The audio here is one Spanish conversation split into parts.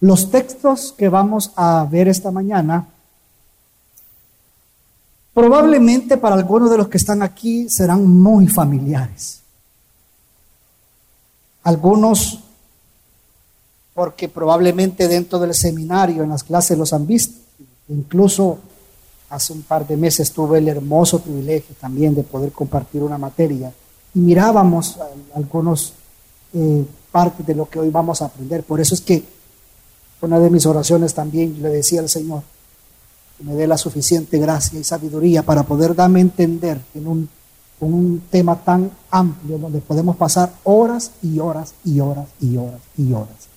Los textos que vamos a ver esta mañana, probablemente para algunos de los que están aquí serán muy familiares. Algunos porque probablemente dentro del seminario, en las clases los han visto. Incluso hace un par de meses tuve el hermoso privilegio también de poder compartir una materia y mirábamos algunos eh, partes de lo que hoy vamos a aprender. Por eso es que una de mis oraciones también le decía al Señor que me dé la suficiente gracia y sabiduría para poder darme a entender en un, un tema tan amplio donde podemos pasar horas y horas y horas y horas y horas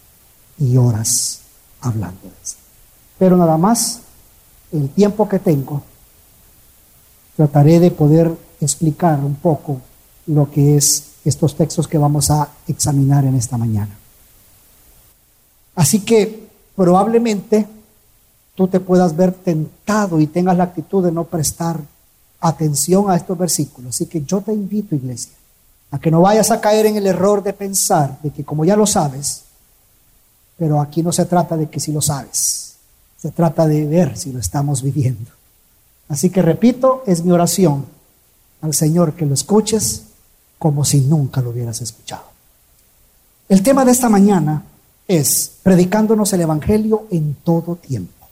y horas hablando de eso. Pero nada más, el tiempo que tengo, trataré de poder explicar un poco lo que es estos textos que vamos a examinar en esta mañana. Así que probablemente tú te puedas ver tentado y tengas la actitud de no prestar atención a estos versículos. Así que yo te invito, iglesia, a que no vayas a caer en el error de pensar de que como ya lo sabes, pero aquí no se trata de que si lo sabes, se trata de ver si lo estamos viviendo. Así que repito, es mi oración al Señor que lo escuches como si nunca lo hubieras escuchado. El tema de esta mañana es predicándonos el Evangelio en todo tiempo.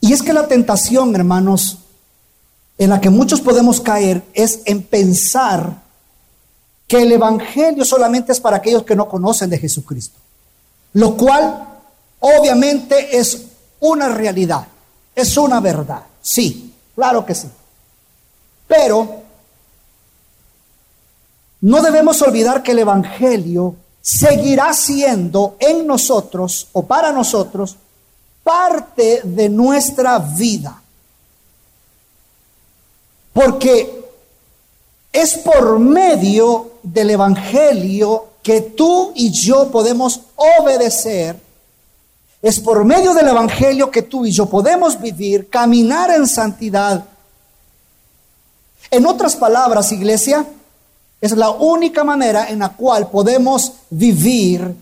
Y es que la tentación, hermanos, en la que muchos podemos caer es en pensar que el Evangelio solamente es para aquellos que no conocen de Jesucristo. Lo cual obviamente es una realidad, es una verdad. Sí, claro que sí. Pero no debemos olvidar que el Evangelio seguirá siendo en nosotros o para nosotros parte de nuestra vida. Porque es por medio del Evangelio que tú y yo podemos obedecer, es por medio del Evangelio que tú y yo podemos vivir, caminar en santidad. En otras palabras, iglesia, es la única manera en la cual podemos vivir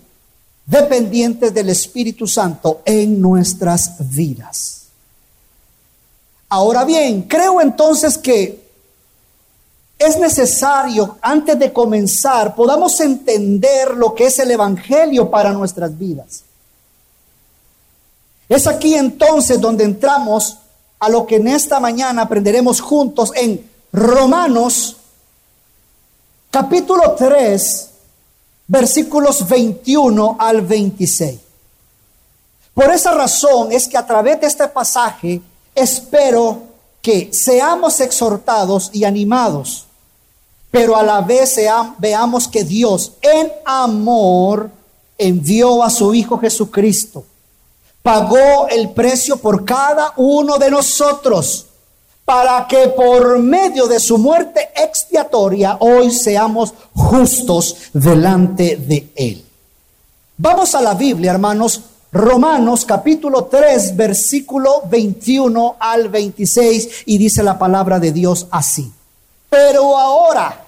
dependientes del Espíritu Santo en nuestras vidas. Ahora bien, creo entonces que es necesario, antes de comenzar, podamos entender lo que es el Evangelio para nuestras vidas. Es aquí entonces donde entramos a lo que en esta mañana aprenderemos juntos en Romanos capítulo 3, versículos 21 al 26. Por esa razón es que a través de este pasaje espero que seamos exhortados y animados pero a la vez veamos que Dios en amor envió a su Hijo Jesucristo. Pagó el precio por cada uno de nosotros para que por medio de su muerte expiatoria hoy seamos justos delante de Él. Vamos a la Biblia, hermanos. Romanos capítulo 3, versículo 21 al 26 y dice la palabra de Dios así. Pero ahora,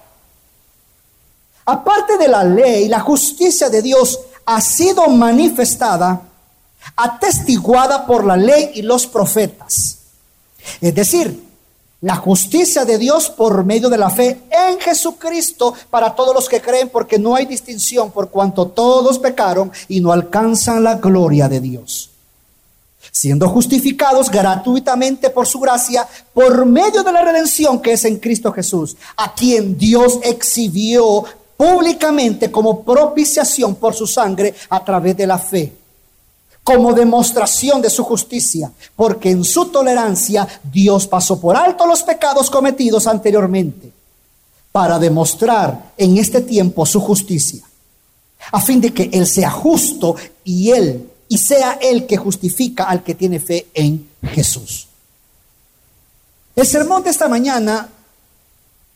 aparte de la ley, la justicia de Dios ha sido manifestada, atestiguada por la ley y los profetas. Es decir, la justicia de Dios por medio de la fe en Jesucristo para todos los que creen, porque no hay distinción por cuanto todos pecaron y no alcanzan la gloria de Dios. Siendo justificados gratuitamente por su gracia, por medio de la redención que es en Cristo Jesús, a quien Dios exhibió públicamente como propiciación por su sangre a través de la fe, como demostración de su justicia, porque en su tolerancia Dios pasó por alto los pecados cometidos anteriormente, para demostrar en este tiempo su justicia, a fin de que Él sea justo y Él y sea Él que justifica al que tiene fe en Jesús. El sermón de esta mañana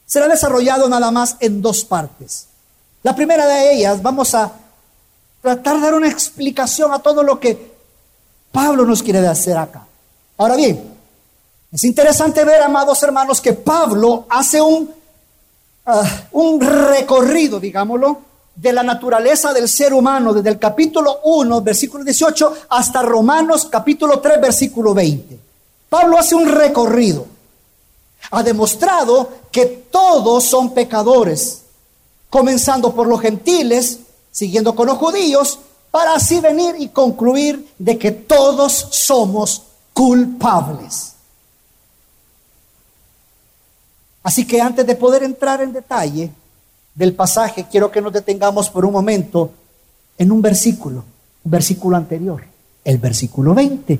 será desarrollado nada más en dos partes. La primera de ellas vamos a tratar de dar una explicación a todo lo que Pablo nos quiere hacer acá. Ahora bien, es interesante ver, amados hermanos, que Pablo hace un, ah, un recorrido, digámoslo, de la naturaleza del ser humano, desde el capítulo 1, versículo 18, hasta Romanos capítulo 3, versículo 20. Pablo hace un recorrido. Ha demostrado que todos son pecadores, comenzando por los gentiles, siguiendo con los judíos, para así venir y concluir de que todos somos culpables. Así que antes de poder entrar en detalle del pasaje, quiero que nos detengamos por un momento en un versículo, un versículo anterior, el versículo 20.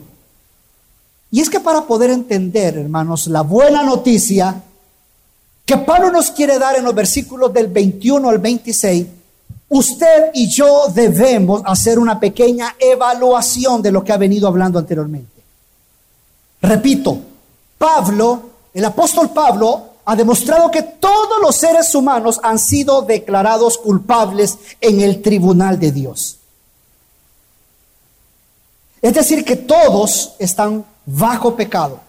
Y es que para poder entender, hermanos, la buena noticia que Pablo nos quiere dar en los versículos del 21 al 26, usted y yo debemos hacer una pequeña evaluación de lo que ha venido hablando anteriormente. Repito, Pablo, el apóstol Pablo, ha demostrado que todos los seres humanos han sido declarados culpables en el tribunal de Dios. Es decir, que todos están bajo pecado.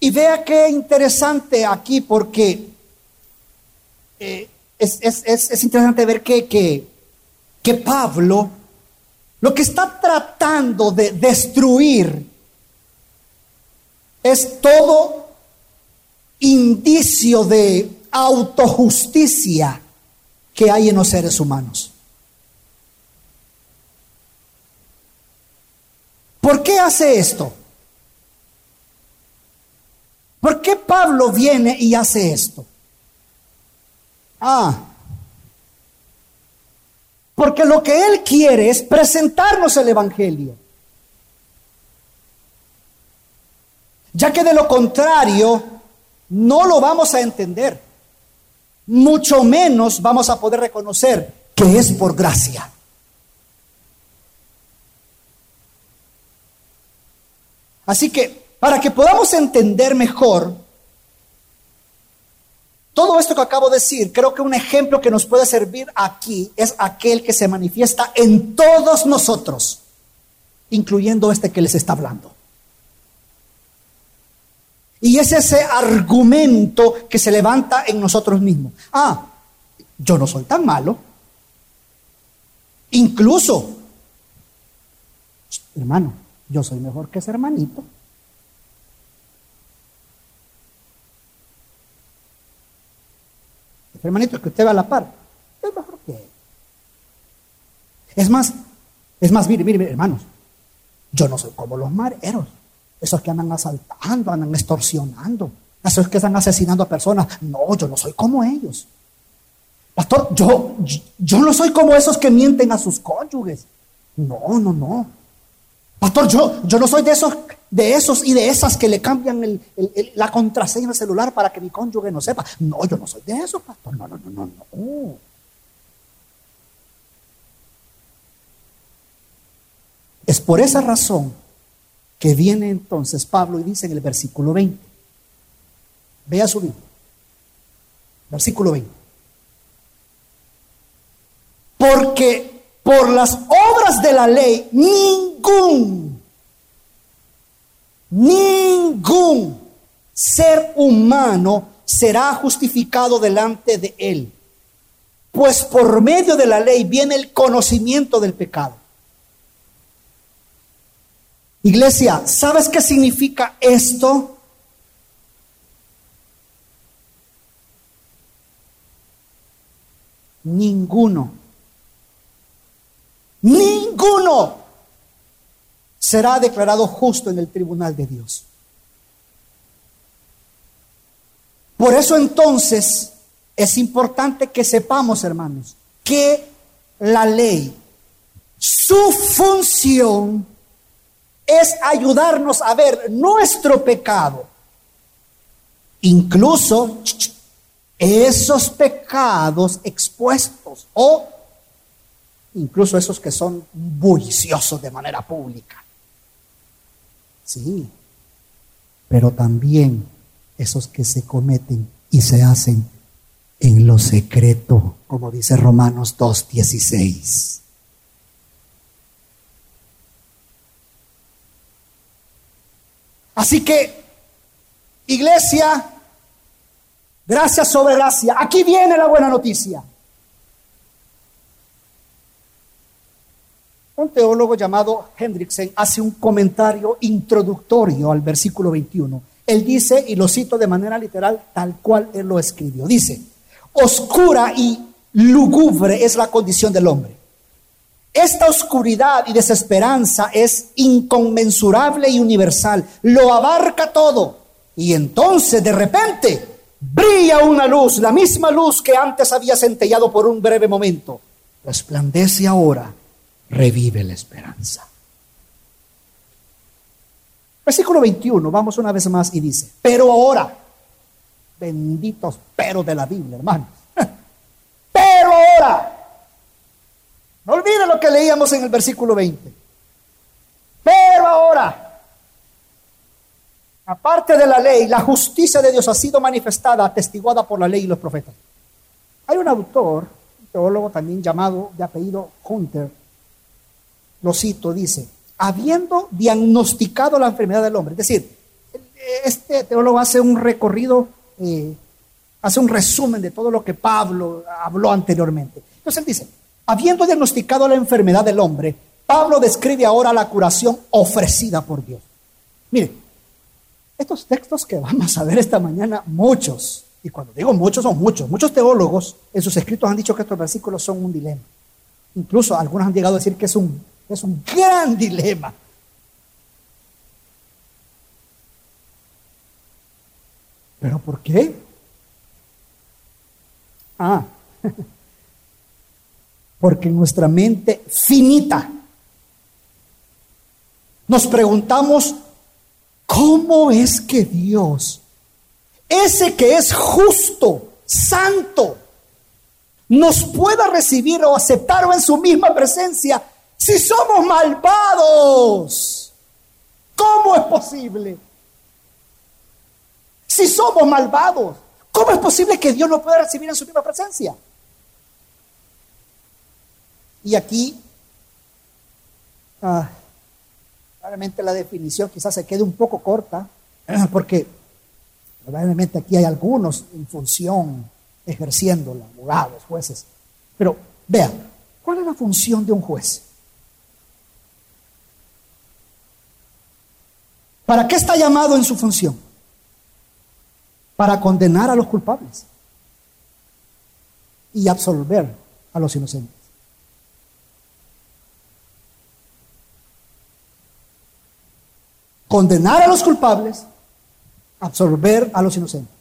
Y vea qué interesante aquí porque eh, es, interesante ver que, que, que Pablo lo que está tratando de destruir es todo indicio de autojusticia que hay en los seres humanos. ¿Por qué hace esto? ¿Por qué Pablo viene y hace esto? Ah, porque lo que él quiere es presentarnos el Evangelio. Ya que de lo contrario, no lo vamos a entender. Mucho menos vamos a poder reconocer que es por gracia. Así que para que podamos entender mejor todo esto que acabo de decir, creo que un ejemplo que nos puede servir aquí es aquel que se manifiesta en todos nosotros, incluyendo este que les está hablando. Y es ese argumento que se levanta en nosotros mismos. Ah, yo no soy tan malo. Incluso, hermano, yo soy mejor que ese hermanito. Hermanito que usted va a la par, es mejor que. Es más, es más, mire, mire, hermanos, yo no soy como los mareros. Esos que andan asaltando, andan extorsionando. Esos que están asesinando a personas. No, yo no soy como ellos. Pastor, yo, yo no soy como esos que mienten a sus cónyuges. No, no, no. Pastor, yo, yo no soy de esos, de esos y de esas que le cambian la contraseña del celular para que mi cónyuge no sepa. No, yo no soy de esos, pastor. No, no, no, no, no. Es por esa razón que viene entonces Pablo y dice en el versículo 20. Vea su Biblia. Versículo 20. Porque por las obras de la ley ningún, ningún ser humano será justificado delante de él. Pues por medio de la ley viene el conocimiento del pecado. Iglesia, ¿sabes qué significa esto? Ninguno, ninguno será declarado justo en el tribunal de Dios. Por eso entonces es importante que sepamos, hermanos, que la ley, su función es ayudarnos a ver nuestro pecado. Incluso esos pecados expuestos o incluso esos que son bulliciosos de manera pública. Sí, pero también esos que se cometen y se hacen en lo secreto, como dice Romanos 2.16. Así que, iglesia, gracias sobre gracia. Aquí viene la buena noticia. Un teólogo llamado Hendrickson hace un comentario introductorio al versículo 21. Él dice, y lo cito de manera literal, tal cual él lo escribió. Dice, oscura y lúgubre es la condición del hombre. Esta oscuridad y desesperanza es inconmensurable y universal. Lo abarca todo. Y entonces de repente brilla una luz, la misma luz que antes había centellado por un breve momento. Resplandece ahora revive la esperanza. Versículo 21, vamos una vez más y dice, pero ahora, benditos pero de la Biblia, hermanos, pero ahora, no olviden lo que leíamos en el versículo 20, pero ahora, aparte de la ley, la justicia de Dios ha sido manifestada, atestiguada por la ley y los profetas. Hay un autor, un teólogo también llamado de apellido Hunter, lo cito, dice, habiendo diagnosticado la enfermedad del hombre. Es decir, este teólogo hace un recorrido, eh, hace un resumen de todo lo que Pablo habló anteriormente. Entonces él dice, habiendo diagnosticado la enfermedad del hombre, Pablo describe ahora la curación ofrecida por Dios. Mire, estos textos que vamos a ver esta mañana, muchos, y cuando digo muchos son muchos, muchos teólogos en sus escritos han dicho que estos versículos son un dilema. Incluso algunos han llegado a decir que es un es un gran dilema. ¿Pero por qué? Ah, porque nuestra mente finita nos preguntamos, ¿cómo es que Dios, ese que es justo, santo, nos pueda recibir o aceptar o en su misma presencia si somos malvados, ¿cómo es posible? Si somos malvados, ¿cómo es posible que Dios nos pueda recibir en su misma presencia? Y aquí, ah, probablemente la definición quizás se quede un poco corta, porque probablemente aquí hay algunos en función ejerciendo, abogados, jueces. Pero vean, ¿cuál es la función de un juez? ¿Para qué está llamado en su función? Para condenar a los culpables y absolver a los inocentes. Condenar a los culpables, absolver a los inocentes.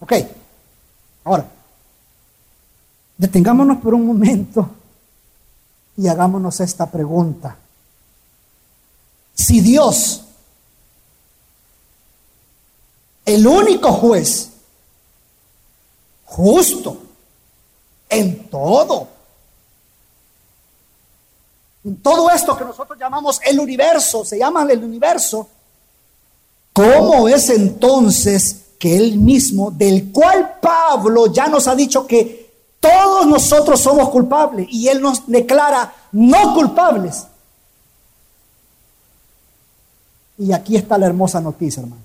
Ok, ahora, detengámonos por un momento y hagámonos esta pregunta. Si Dios, el único juez, justo en todo, en todo esto que nosotros llamamos el universo, se llama el universo, ¿cómo es entonces que Él mismo, del cual Pablo ya nos ha dicho que todos nosotros somos culpables y Él nos declara no culpables? Y aquí está la hermosa noticia, hermanos.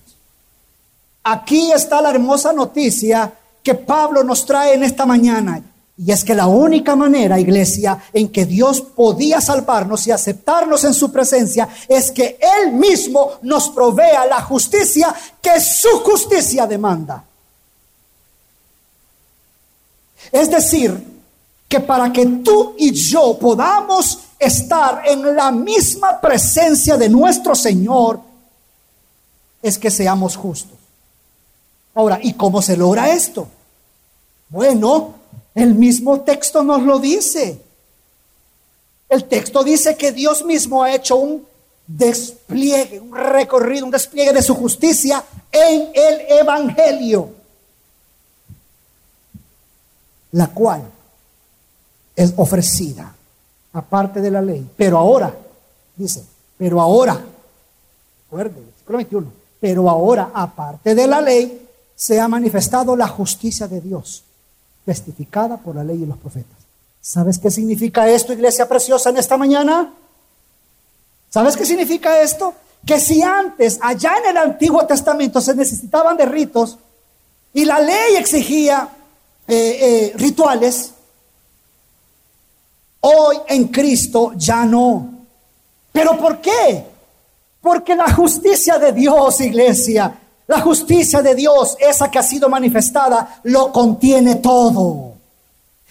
Aquí está la hermosa noticia que Pablo nos trae en esta mañana. Y es que la única manera, iglesia, en que Dios podía salvarnos y aceptarnos en su presencia es que Él mismo nos provea la justicia que su justicia demanda. Es decir, que para que tú y yo podamos estar en la misma presencia de nuestro Señor, es que seamos justos. Ahora, ¿y cómo se logra esto? Bueno, el mismo texto nos lo dice. El texto dice que Dios mismo ha hecho un despliegue, un recorrido, un despliegue de su justicia en el Evangelio, la cual es ofrecida aparte de la ley. Pero ahora, dice, pero ahora, recuerde, versículo 21, pero ahora, aparte de la ley, se ha manifestado la justicia de Dios, testificada por la ley y los profetas. ¿Sabes qué significa esto, iglesia preciosa, en esta mañana? ¿Sabes qué significa esto? Que si antes, allá en el Antiguo Testamento, se necesitaban de ritos y la ley exigía eh, eh, rituales, hoy en Cristo ya no. ¿Pero por qué? Porque la justicia de Dios, iglesia, la justicia de Dios, esa que ha sido manifestada, lo contiene todo.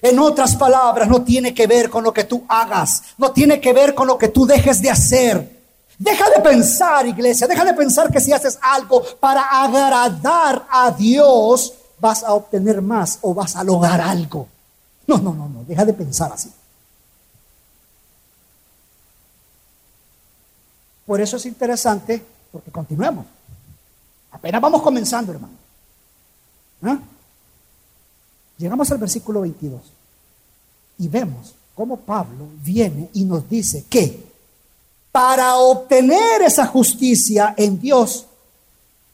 En otras palabras, no tiene que ver con lo que tú hagas, no tiene que ver con lo que tú dejes de hacer. Deja de pensar, iglesia, deja de pensar que si haces algo para agradar a Dios, vas a obtener más o vas a lograr algo. No, no, no, no, deja de pensar así. Por eso es interesante, porque continuemos. Apenas vamos comenzando, hermano. ¿Ah? Llegamos al versículo 22 y vemos cómo Pablo viene y nos dice que para obtener esa justicia en Dios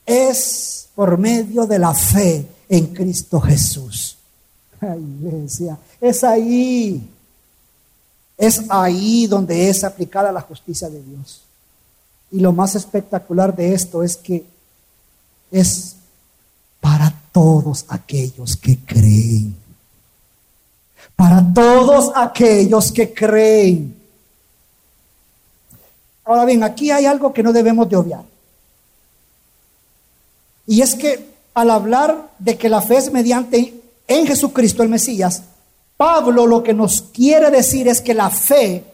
es por medio de la fe en Cristo Jesús. Ay, iglesia, es ahí, es ahí donde es aplicada la justicia de Dios. Y lo más espectacular de esto es que es para todos aquellos que creen. Para todos aquellos que creen. Ahora bien, aquí hay algo que no debemos de obviar. Y es que al hablar de que la fe es mediante en Jesucristo el Mesías, Pablo lo que nos quiere decir es que la fe,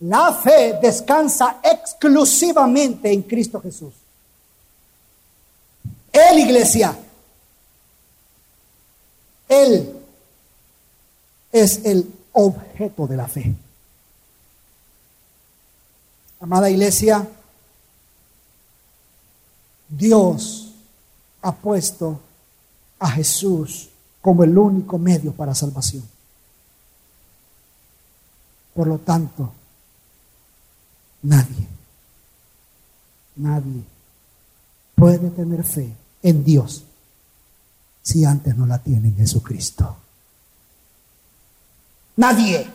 la fe descansa exclusivamente en Cristo Jesús. Él, iglesia, Él es el objeto de la fe. Amada iglesia, Dios ha puesto a Jesús como el único medio para salvación. Por lo tanto, nadie, nadie puede tener fe en Dios si antes no la tiene en Jesucristo. Nadie.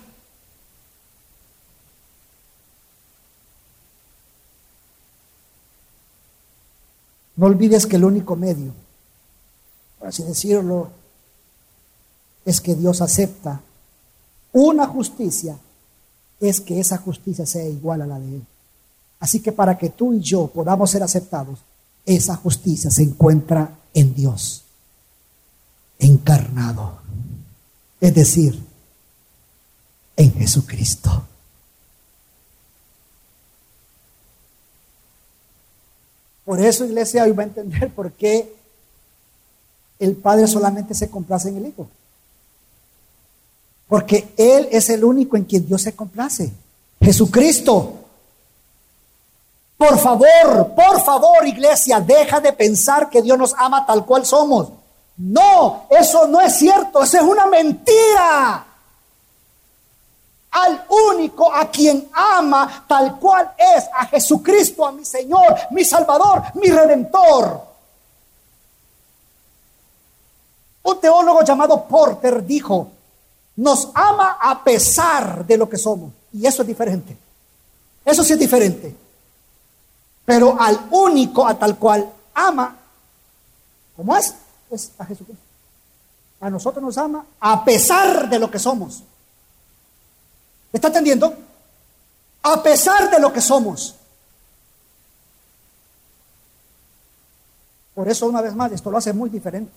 No olvides que el único medio, por así decirlo, es que Dios acepta una justicia, es que esa justicia sea igual a la de Él. Así que para que tú y yo podamos ser aceptados, esa justicia se encuentra en Dios, encarnado, es decir, en Jesucristo. Por eso, iglesia, hoy va a entender por qué el Padre solamente se complace en el Hijo. Porque Él es el único en quien Dios se complace. Jesucristo. Por favor, por favor, iglesia, deja de pensar que Dios nos ama tal cual somos. No, eso no es cierto, eso es una mentira. Al único a quien ama tal cual es, a Jesucristo, a mi Señor, mi Salvador, mi Redentor. Un teólogo llamado Porter dijo, nos ama a pesar de lo que somos. Y eso es diferente. Eso sí es diferente. Pero al único a tal cual ama, ¿cómo es? Es a Jesucristo. A nosotros nos ama a pesar de lo que somos. ¿Me está entendiendo? A pesar de lo que somos. Por eso, una vez más, esto lo hace muy diferente.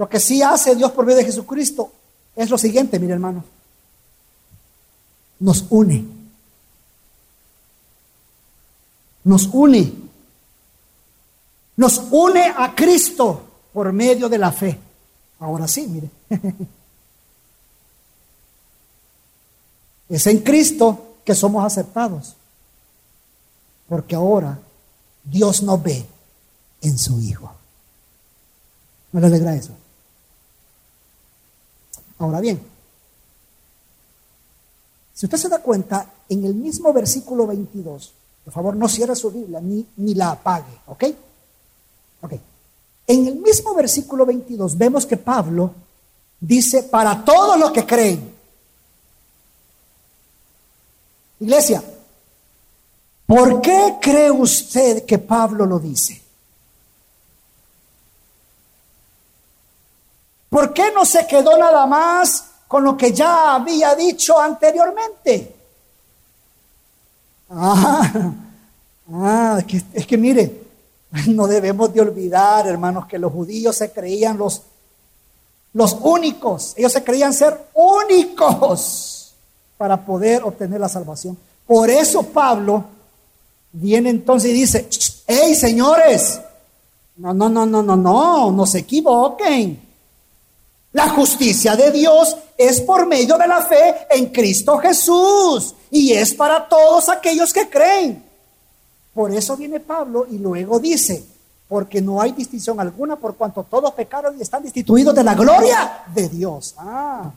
Lo que sí hace Dios por medio de Jesucristo es lo siguiente, mire hermano. Nos une. Nos une. Nos une a Cristo por medio de la fe. Ahora sí, mire. Es en Cristo que somos aceptados. Porque ahora Dios nos ve en su Hijo. ¿No le alegra eso? Ahora bien, si usted se da cuenta, en el mismo versículo 22, por favor no cierre su Biblia ni, ni la apague, ¿ok? Ok. En el mismo versículo 22 vemos que Pablo dice, para todos los que creen, Iglesia, ¿por qué cree usted que Pablo lo dice? ¿Por qué no se quedó nada más con lo que ya había dicho anteriormente. Ah, ah es, que, es que mire, no debemos de olvidar, hermanos, que los judíos se creían los, los únicos. Ellos se creían ser únicos para poder obtener la salvación. Por eso Pablo viene entonces y dice, hey señores, no, no, no, no, no, no, no se equivoquen. La justicia de Dios es por medio de la fe en Cristo Jesús y es para todos aquellos que creen. Por eso viene Pablo y luego dice, porque no hay distinción alguna por cuanto todos pecaron y están destituidos de la gloria de Dios. Ah.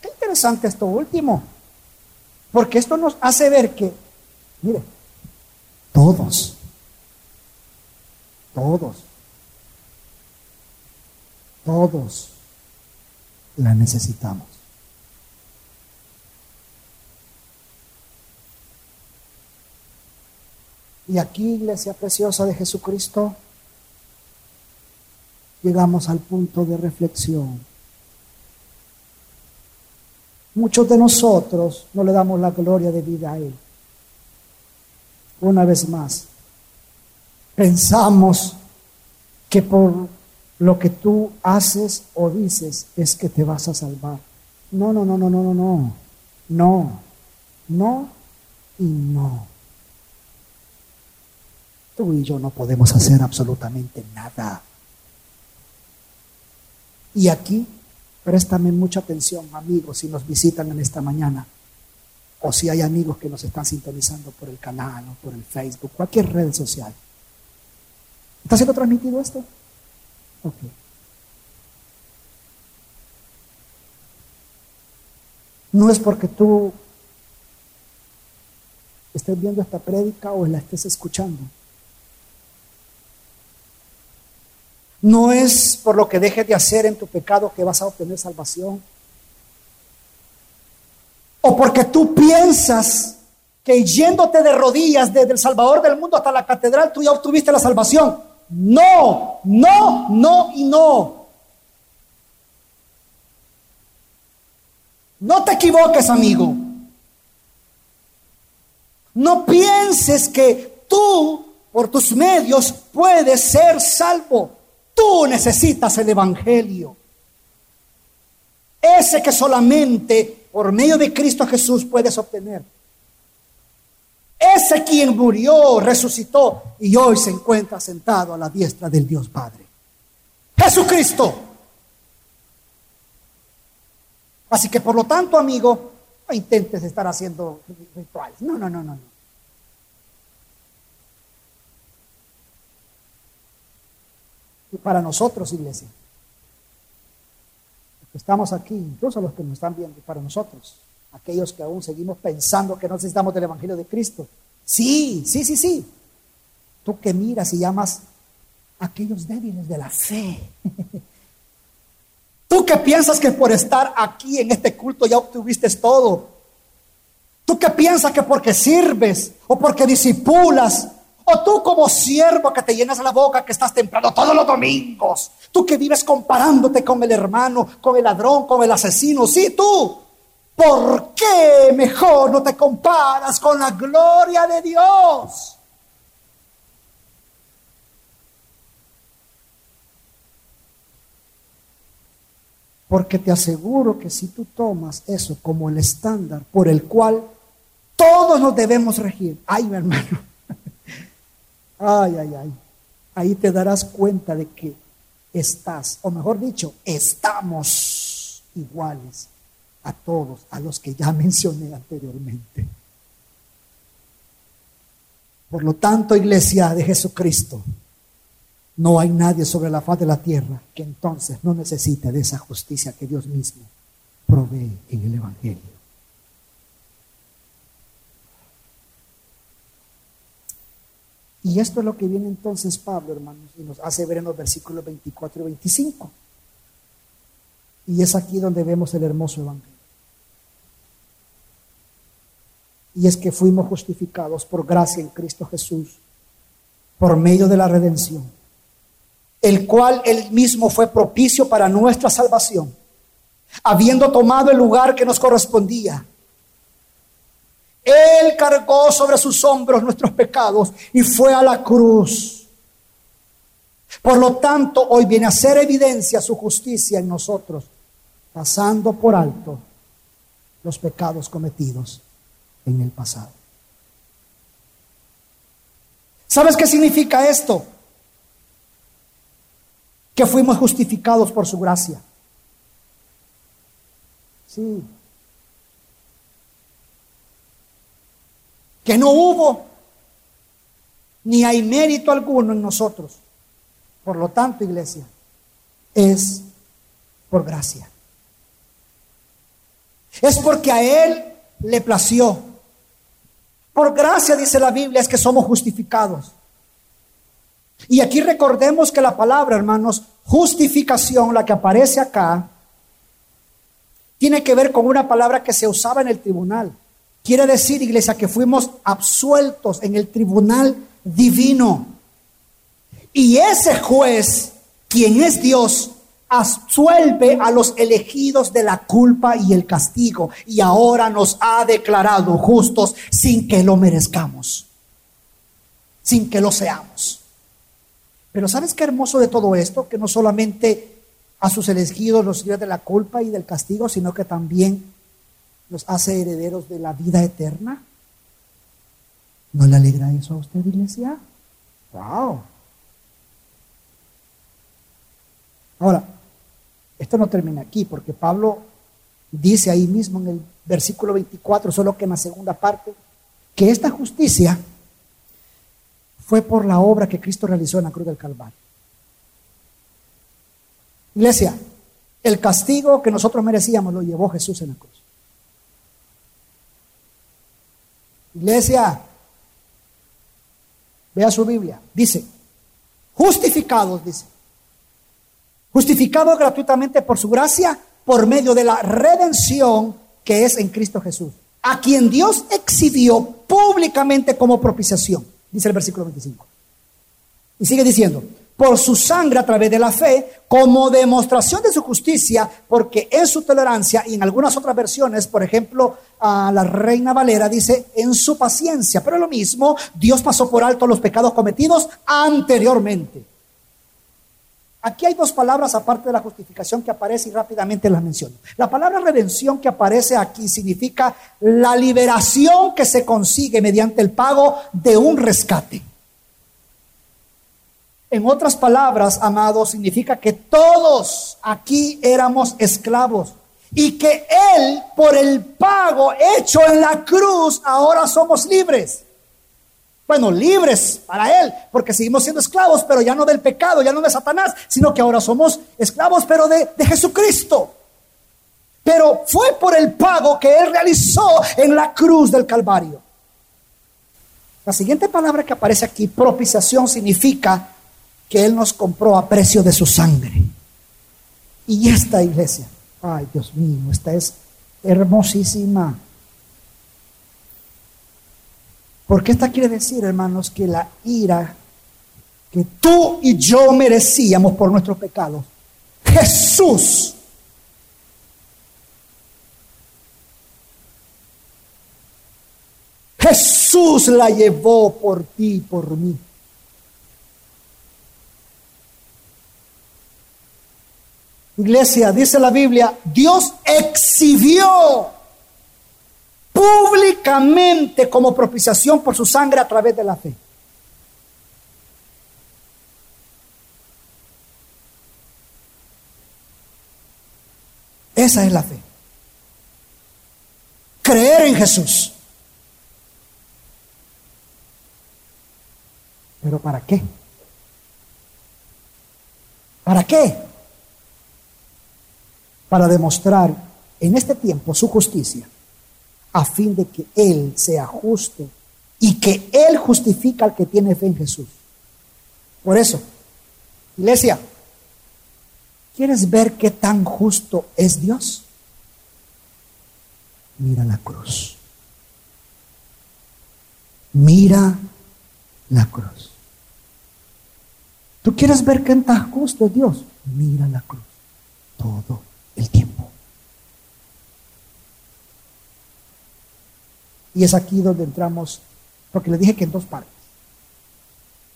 Qué interesante esto último. Porque esto nos hace ver que, mire, todos, todos, todos la necesitamos. Y aquí, iglesia preciosa de Jesucristo, llegamos al punto de reflexión. Muchos de nosotros no le damos la gloria de vida a Él. Una vez más, pensamos que por lo que tú haces o dices es que te vas a salvar. No, no, no, no, no, no, no. No, no y no. Tú y yo no podemos hacer absolutamente nada. Y aquí, préstame mucha atención, amigos, si nos visitan en esta mañana, o si hay amigos que nos están sintonizando por el canal o por el Facebook, cualquier red social. ¿Está siendo transmitido esto? Ok. No es porque tú estés viendo esta prédica o la estés escuchando. No es por lo que dejes de hacer en tu pecado que vas a obtener salvación. O porque tú piensas que yéndote de rodillas desde el Salvador del mundo hasta la catedral tú ya obtuviste la salvación. No, no, no y no. No te equivoques, amigo. No pienses que tú, por tus medios, puedes ser salvo. Tú necesitas el Evangelio. Ese que solamente por medio de Cristo Jesús puedes obtener. Ese quien murió, resucitó y hoy se encuentra sentado a la diestra del Dios Padre. Jesucristo. Así que por lo tanto, amigo, no intentes estar haciendo rituales. No, no, no, no. y para nosotros, iglesia. estamos aquí, incluso los que nos están viendo, para nosotros, aquellos que aún seguimos pensando que no necesitamos del Evangelio de Cristo. Sí, sí, sí, sí. Tú que miras y llamas a aquellos débiles de la fe. Tú que piensas que por estar aquí en este culto ya obtuviste todo. Tú que piensas que porque sirves o porque disipulas o tú como siervo que te llenas la boca, que estás temprano todos los domingos. Tú que vives comparándote con el hermano, con el ladrón, con el asesino. Sí, tú. ¿Por qué mejor no te comparas con la gloria de Dios? Porque te aseguro que si tú tomas eso como el estándar por el cual todos nos debemos regir, ay mi hermano, Ay, ay, ay. Ahí te darás cuenta de que estás, o mejor dicho, estamos iguales a todos, a los que ya mencioné anteriormente. Por lo tanto, iglesia de Jesucristo, no hay nadie sobre la faz de la tierra que entonces no necesite de esa justicia que Dios mismo provee en el Evangelio. Y esto es lo que viene entonces Pablo, hermanos, y nos hace ver en los versículos 24 y 25. Y es aquí donde vemos el hermoso evangelio. Y es que fuimos justificados por gracia en Cristo Jesús, por medio de la redención, el cual él mismo fue propicio para nuestra salvación, habiendo tomado el lugar que nos correspondía. Él cargó sobre sus hombros nuestros pecados y fue a la cruz. Por lo tanto, hoy viene a ser evidencia su justicia en nosotros, pasando por alto los pecados cometidos en el pasado. ¿Sabes qué significa esto? Que fuimos justificados por su gracia. Sí. Que no hubo ni hay mérito alguno en nosotros. Por lo tanto, iglesia, es por gracia. Es porque a Él le plació por gracia, dice la Biblia, es que somos justificados. Y aquí recordemos que la palabra, hermanos, justificación, la que aparece acá, tiene que ver con una palabra que se usaba en el tribunal. Quiere decir, iglesia, que fuimos absueltos en el tribunal divino. Y ese juez, quien es Dios, absuelve a los elegidos de la culpa y el castigo y ahora nos ha declarado justos sin que lo merezcamos, sin que lo seamos. Pero ¿sabes qué hermoso de todo esto? Que no solamente a sus elegidos los libre de la culpa y del castigo, sino que también los hace herederos de la vida eterna. ¿No le alegra eso a usted, iglesia? ¡Wow! Ahora, esto no termina aquí, porque Pablo dice ahí mismo en el versículo 24, solo que en la segunda parte, que esta justicia fue por la obra que Cristo realizó en la cruz del Calvario. Iglesia, el castigo que nosotros merecíamos lo llevó Jesús en la cruz. Iglesia, vea su Biblia, dice, justificados, dice, justificado gratuitamente por su gracia, por medio de la redención que es en Cristo Jesús, a quien Dios exhibió públicamente como propiciación, dice el versículo 25. Y sigue diciendo, por su sangre a través de la fe, como demostración de su justicia, porque en su tolerancia y en algunas otras versiones, por ejemplo, a la Reina Valera dice, en su paciencia, pero lo mismo, Dios pasó por alto los pecados cometidos anteriormente. Aquí hay dos palabras aparte de la justificación que aparece y rápidamente las menciono. La palabra redención que aparece aquí significa la liberación que se consigue mediante el pago de un rescate. En otras palabras, amados, significa que todos aquí éramos esclavos y que Él, por el pago hecho en la cruz, ahora somos libres. Bueno, libres para Él, porque seguimos siendo esclavos, pero ya no del pecado, ya no de Satanás, sino que ahora somos esclavos, pero de, de Jesucristo. Pero fue por el pago que Él realizó en la cruz del Calvario. La siguiente palabra que aparece aquí, propiciación, significa que Él nos compró a precio de su sangre. Y esta iglesia, ay Dios mío, esta es hermosísima. Porque esta quiere decir, hermanos, que la ira que tú y yo merecíamos por nuestros pecados, Jesús Jesús la llevó por ti y por mí. Iglesia, dice la Biblia, Dios exhibió públicamente como propiciación por su sangre a través de la fe. Esa es la fe. Creer en Jesús. ¿Pero para qué? ¿Para qué? Para demostrar en este tiempo su justicia a fin de que Él sea justo y que Él justifica al que tiene fe en Jesús. Por eso, iglesia, ¿quieres ver qué tan justo es Dios? Mira la cruz. Mira la cruz. ¿Tú quieres ver qué tan justo es Dios? Mira la cruz todo el tiempo. Y es aquí donde entramos, porque le dije que en dos partes.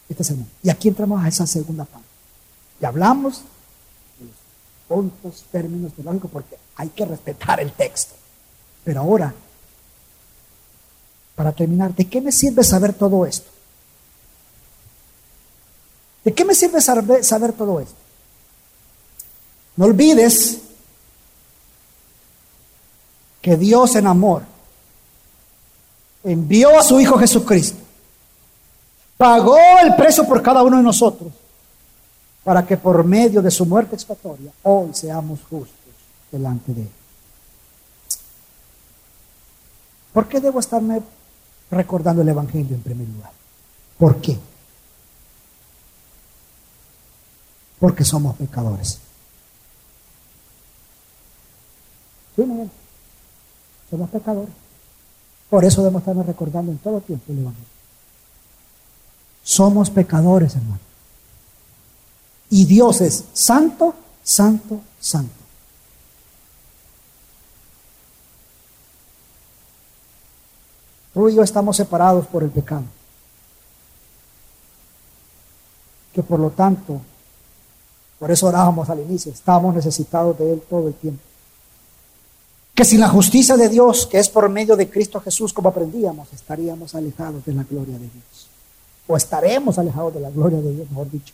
Este es Y aquí entramos a esa segunda parte. Y hablamos de los puntos, términos teológicos, porque hay que respetar el texto. Pero ahora, para terminar, ¿de qué me sirve saber todo esto? ¿De qué me sirve saber, saber todo esto? No olvides que Dios en amor envió a su Hijo Jesucristo, pagó el precio por cada uno de nosotros, para que por medio de su muerte expiatoria hoy seamos justos delante de Él. ¿Por qué debo estarme recordando el Evangelio en primer lugar? ¿Por qué? Porque somos pecadores. ¿Sí, Somos pecadores. Por eso debemos estarnos recordando en todo tiempo el Evangelio. Somos pecadores, hermano. Y Dios es santo, santo, santo. Tú y yo estamos separados por el pecado. Que por lo tanto, por eso orábamos al inicio, estamos necesitados de Él todo el tiempo que sin la justicia de Dios, que es por medio de Cristo Jesús, como aprendíamos, estaríamos alejados de la gloria de Dios. O estaremos alejados de la gloria de Dios, mejor dicho.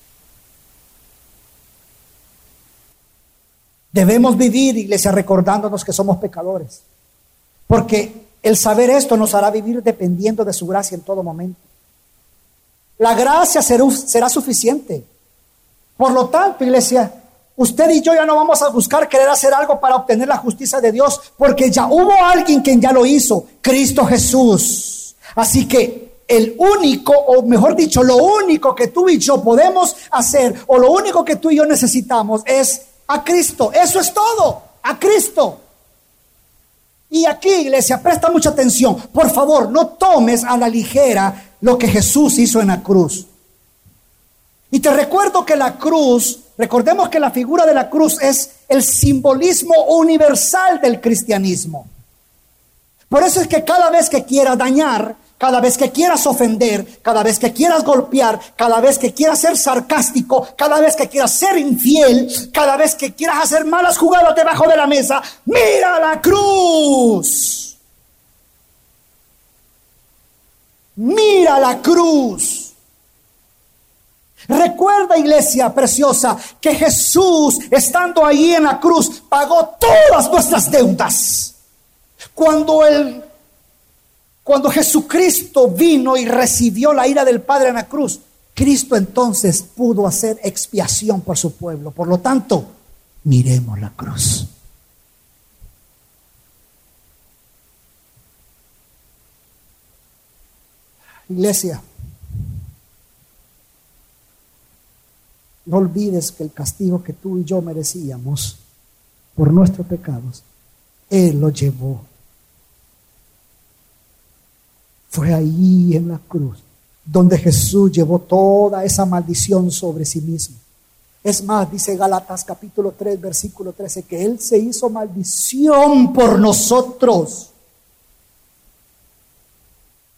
Debemos vivir, iglesia, recordándonos que somos pecadores. Porque el saber esto nos hará vivir dependiendo de su gracia en todo momento. La gracia será, suficiente. Por lo tanto, iglesia, Usted y yo ya no vamos a buscar querer hacer algo para obtener la justicia de Dios, porque ya hubo alguien quien ya lo hizo, Cristo Jesús. Así que el único, o mejor dicho, lo único que tú y yo podemos hacer, o lo único que tú y yo necesitamos es a Cristo. Eso es todo, a Cristo. Y aquí, iglesia, presta mucha atención. Por favor, no tomes a la ligera lo que Jesús hizo en la cruz. Y te recuerdo que la cruz Recordemos que la figura de la cruz es el simbolismo universal del cristianismo. Por eso es que cada vez que quieras dañar, cada vez que quieras ofender, cada vez que quieras golpear, cada vez que quieras ser sarcástico, cada vez que quieras ser infiel, cada vez que quieras hacer malas jugadas debajo de la mesa, mira la cruz. Mira la cruz. Recuerda, iglesia preciosa, que Jesús, estando ahí en la cruz, pagó todas nuestras deudas. Cuando el cuando Jesucristo vino y recibió la ira del Padre en la cruz, Cristo entonces pudo hacer expiación por su pueblo. Por lo tanto, miremos la cruz. Iglesia, No olvides que el castigo que tú y yo merecíamos por nuestros pecados, Él lo llevó. Fue ahí en la cruz donde Jesús llevó toda esa maldición sobre sí mismo. Es más, dice Galatas capítulo 3, versículo 13, que Él se hizo maldición por nosotros.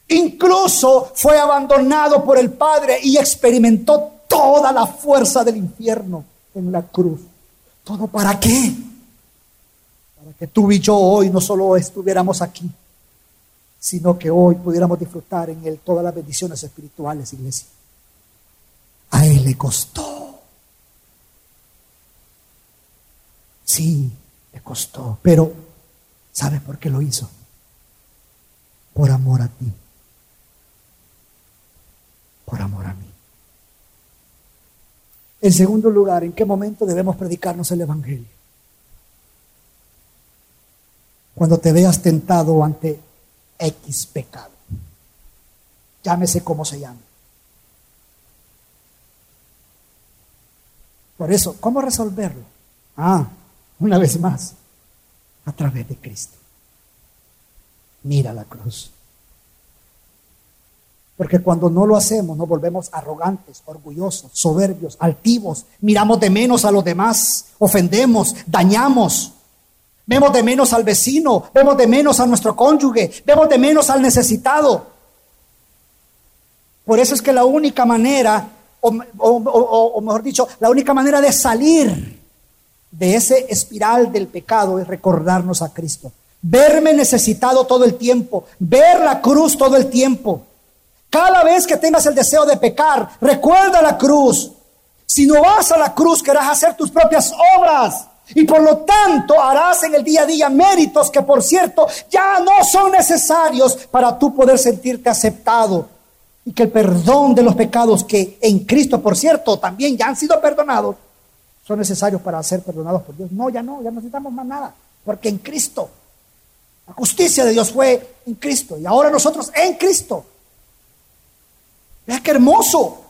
Incluso fue abandonado por el Padre y experimentó toda la fuerza del infierno en la cruz. ¿Todo para qué? Para que tú y yo hoy no solo estuviéramos aquí, sino que hoy pudiéramos disfrutar en Él todas las bendiciones espirituales, iglesia. A Él le costó. Sí, le costó, pero ¿sabes por qué lo hizo? Por amor a ti. Por amor a mí. En segundo lugar, ¿en qué momento debemos predicarnos el Evangelio? Cuando te veas tentado ante X pecado. Llámese como se llame. Por eso, ¿cómo resolverlo? Ah, una vez más, a través de Cristo. Mira la cruz. Porque cuando no lo hacemos nos volvemos arrogantes, orgullosos, soberbios, altivos, miramos de menos a los demás, ofendemos, dañamos. Vemos de menos al vecino, vemos de menos a nuestro cónyuge, vemos de menos al necesitado. Por eso es que la única manera, o, mejor dicho, la única manera de salir de ese espiral del pecado es recordarnos a Cristo. Verme necesitado todo el tiempo, ver la cruz todo el tiempo. Cada vez que tengas el deseo de pecar, recuerda la cruz. Si no vas a la cruz, querrás hacer tus propias obras. Y por lo tanto harás en el día a día méritos que por cierto ya no son necesarios para tú poder sentirte aceptado. Y que el perdón de los pecados que en Cristo por cierto también ya han sido perdonados son necesarios para ser perdonados por Dios. No, ya no, ya no necesitamos más nada. Porque en Cristo, la justicia de Dios fue en Cristo. Y ahora nosotros en Cristo. Qué hermoso.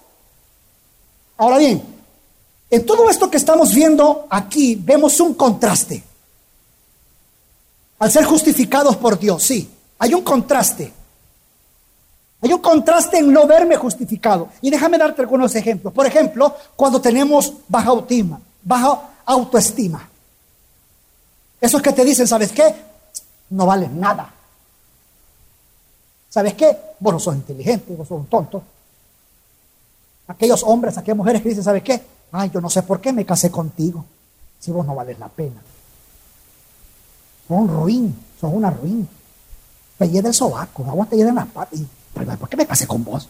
Ahora bien, en todo esto que estamos viendo aquí, vemos un contraste. Al ser justificados por Dios, sí, hay un contraste. Hay un contraste en no verme justificado. Y déjame darte algunos ejemplos. Por ejemplo, cuando tenemos baja autoestima, baja autoestima. Esos que te dicen, ¿sabes qué? No vales nada. ¿Sabes qué? Vos no sos inteligente, vos sos un tonto. Aquellos hombres, aquellas mujeres que dicen, ¿sabes qué? Ay, yo no sé por qué me casé contigo, si vos no vales la pena. Sos un ruin, sos una ruin. Te del sobaco, agua te en las patas. ¿Por qué me casé con vos?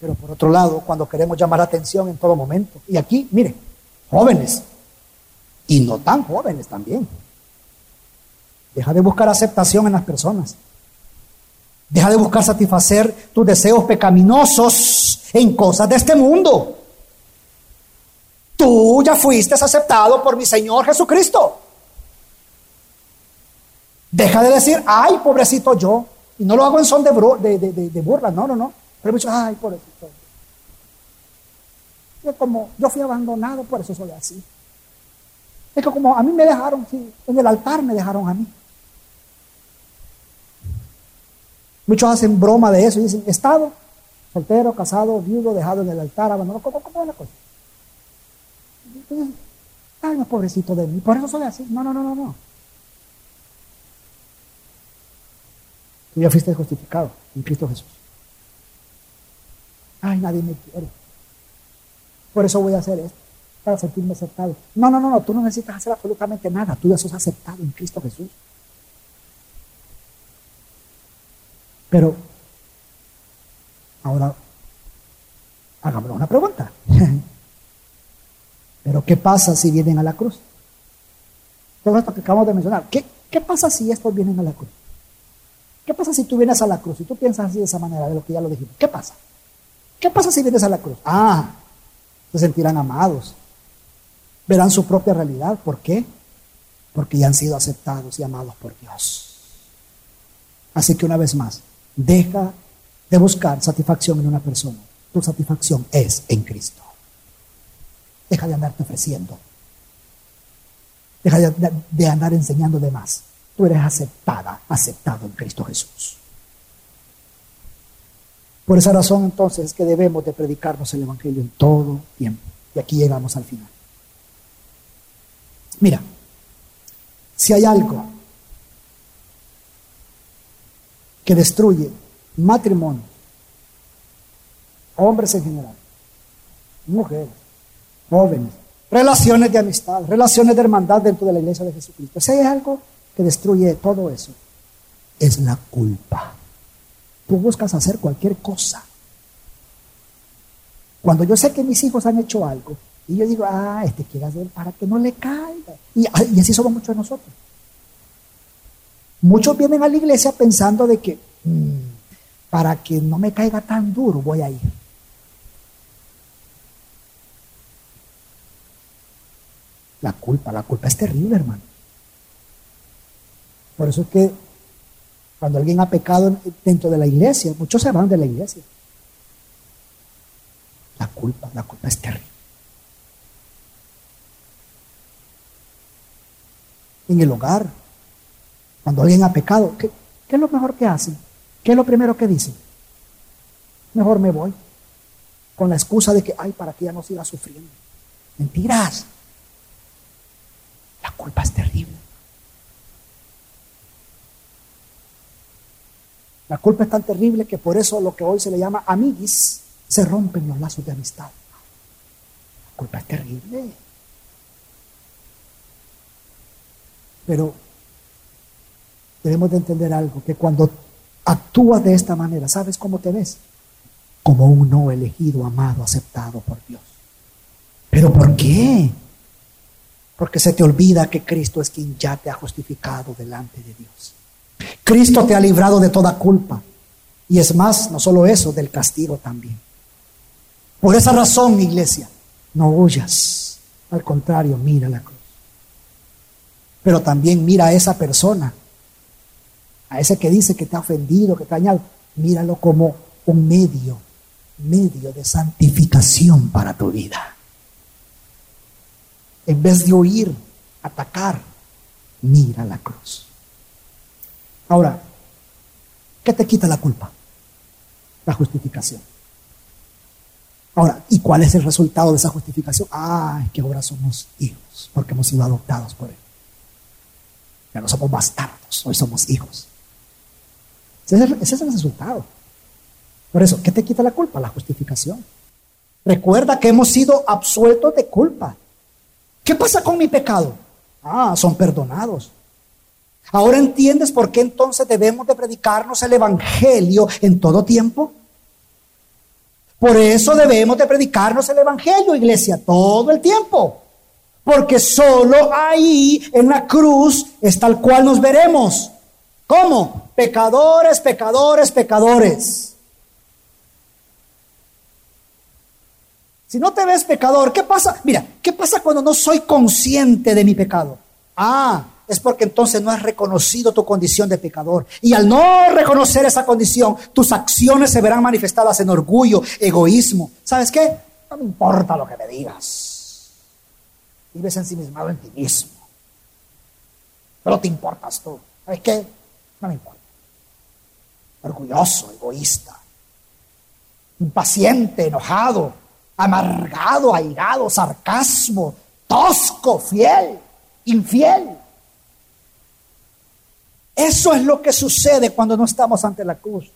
Pero por otro lado, cuando queremos llamar atención en todo momento, y aquí, mire, jóvenes, y no tan jóvenes también, Deja de buscar aceptación en las personas. Deja de buscar satisfacer tus deseos pecaminosos en cosas de este mundo. Tú ya fuiste aceptado por mi Señor Jesucristo. Deja de decir, ay, pobrecito yo. Y no lo hago en son de, burla, no, no, no. Pero me dicho, ay, pobrecito. Yo como, yo fui abandonado, por eso soy así. Es que como a mí me dejaron, en el altar me dejaron a mí. Muchos hacen broma de eso y dicen, estado, soltero, casado, viudo, dejado en el altar, abandonado. ¿Cómo, cómo es la cosa? Ay, no, pobrecito de mí, por eso soy así. No, no, no, no, no. Tú ya fuiste justificado en Cristo Jesús. Ay, nadie me quiere. Por eso voy a hacer esto, para sentirme aceptado. No, no, no, no, tú no necesitas hacer absolutamente nada. Tú ya sos aceptado en Cristo Jesús. Pero, ahora, hagámonos una pregunta. Pero, ¿qué pasa si vienen a la cruz? Todo esto que acabamos de mencionar, ¿qué, ¿qué pasa si estos vienen a la cruz? ¿Qué pasa si tú vienes a la cruz y tú piensas así de esa manera, de lo que ya lo dijimos? ¿Qué pasa? ¿Qué pasa si vienes a la cruz? Ah, se sentirán amados, verán su propia realidad. ¿Por qué? Porque ya han sido aceptados y amados por Dios. Así que una vez más, Deja de buscar satisfacción en una persona. Tu satisfacción es en Cristo. Deja de andarte ofreciendo. Deja de, andar enseñando de más. Tú eres aceptada, aceptado en Cristo Jesús. Por esa razón entonces es que debemos de predicarnos el Evangelio en todo tiempo. Y aquí llegamos al final. Mira, si hay algo que destruye matrimonio, hombres en general, mujeres, jóvenes, relaciones de amistad, relaciones de hermandad dentro de la iglesia de Jesucristo. Si hay algo que destruye todo eso, es la culpa. Tú buscas hacer cualquier cosa. Cuando yo sé que mis hijos han hecho algo, y yo digo, ah, este quiere hacer para que no le caiga. Y, y así somos muchos de nosotros. Muchos vienen a la iglesia pensando de que mm, para que no me caiga tan duro voy a ir. La culpa, la culpa es terrible, hermano. Por eso es que cuando alguien ha pecado dentro de la iglesia, muchos se van de la iglesia. La culpa, la culpa es terrible. En el hogar, Cuando alguien ha pecado, ¿qué, es lo mejor que hacen? ¿Qué es lo primero que dicen? Mejor me voy. Con la excusa de que, ay, para que ya no siga sufriendo. Mentiras. La culpa es terrible. La culpa es tan terrible que por eso lo que hoy se le llama amiguis se rompen los lazos de amistad. La culpa es terrible. Pero debemos de entender algo, que cuando actúas de esta manera, ¿sabes cómo te ves? Como un no elegido, amado, aceptado por Dios. ¿Pero por qué? Porque se te olvida que Cristo es quien ya te ha justificado delante de Dios. Cristo te ha librado de toda culpa. Y es más, no solo eso, del castigo también. Por esa razón, iglesia, no huyas. Al contrario, mira la cruz. Pero también mira a esa persona, a ese que dice que te ha ofendido, que te ha dañado. Míralo como un medio, medio de santificación para tu vida. En vez de huir, atacar, mira la cruz. Ahora, ¿qué te quita la culpa? La justificación. Ahora, ¿y cuál es el resultado de esa justificación? Ah, que ahora somos hijos, porque hemos sido adoptados por Él. Ya no somos bastardos, hoy somos hijos. Ese es, el, resultado. Por eso, ¿qué te quita la culpa? La justificación. Recuerda que hemos sido absueltos de culpa. ¿Qué pasa con mi pecado? Ah, son perdonados. Ahora entiendes por qué entonces debemos de predicarnos el Evangelio en todo tiempo. Por eso debemos de predicarnos el Evangelio, iglesia, todo el tiempo. Porque solo ahí en la cruz está el cual nos veremos. ¿Cómo? Pecadores, pecadores, pecadores. Si no te ves pecador, ¿qué pasa? Mira, ¿qué pasa cuando no soy consciente de mi pecado? Ah, es porque entonces no has reconocido tu condición de pecador. Y al no reconocer esa condición, tus acciones se verán manifestadas en orgullo, egoísmo. ¿Sabes qué? No me importa lo que me digas. Vives ensimismado en ti mismo. Pero te importas tú. ¿Sabes qué? No me importa. Orgulloso, egoísta. Impaciente, enojado, amargado, airado, sarcasmo, tosco, fiel, infiel. Eso es lo que sucede cuando no estamos ante la cruz.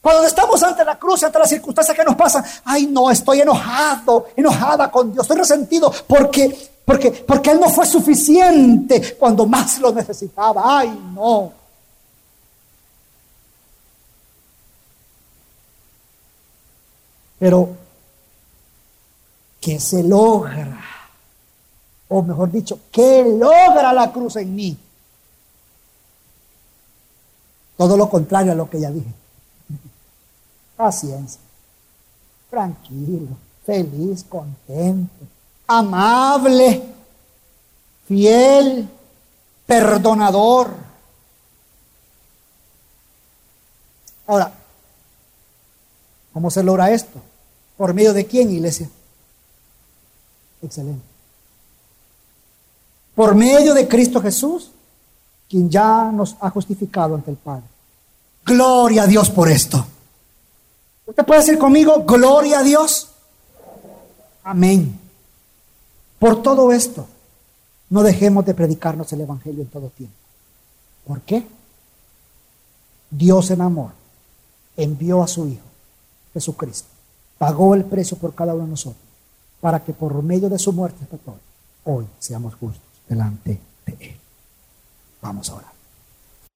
Cuando estamos ante la cruz, ante las circunstancias que nos pasan, ay no, estoy enojado, enojada con Dios, estoy resentido porque, porque, porque Él no fue suficiente cuando más lo necesitaba. Ay no. Pero, ¿qué se logra? O mejor dicho, ¿qué logra la cruz en mí? Todo lo contrario a lo que ya dije. Paciencia. Tranquilo, feliz, contento, amable, fiel, perdonador. Ahora, ¿cómo se logra esto? ¿Por medio de quién, iglesia? Excelente. Por medio de Cristo Jesús, quien ya nos ha justificado ante el Padre. Gloria a Dios por esto. ¿Usted puede decir conmigo, gloria a Dios? Amén. Por todo esto, no dejemos de predicarnos el Evangelio en todo tiempo. ¿Por qué? Dios en amor envió a su Hijo, Jesucristo, pagó el precio por cada uno de nosotros, para que por medio de su muerte hoy seamos justos delante de Él. Vamos a orar.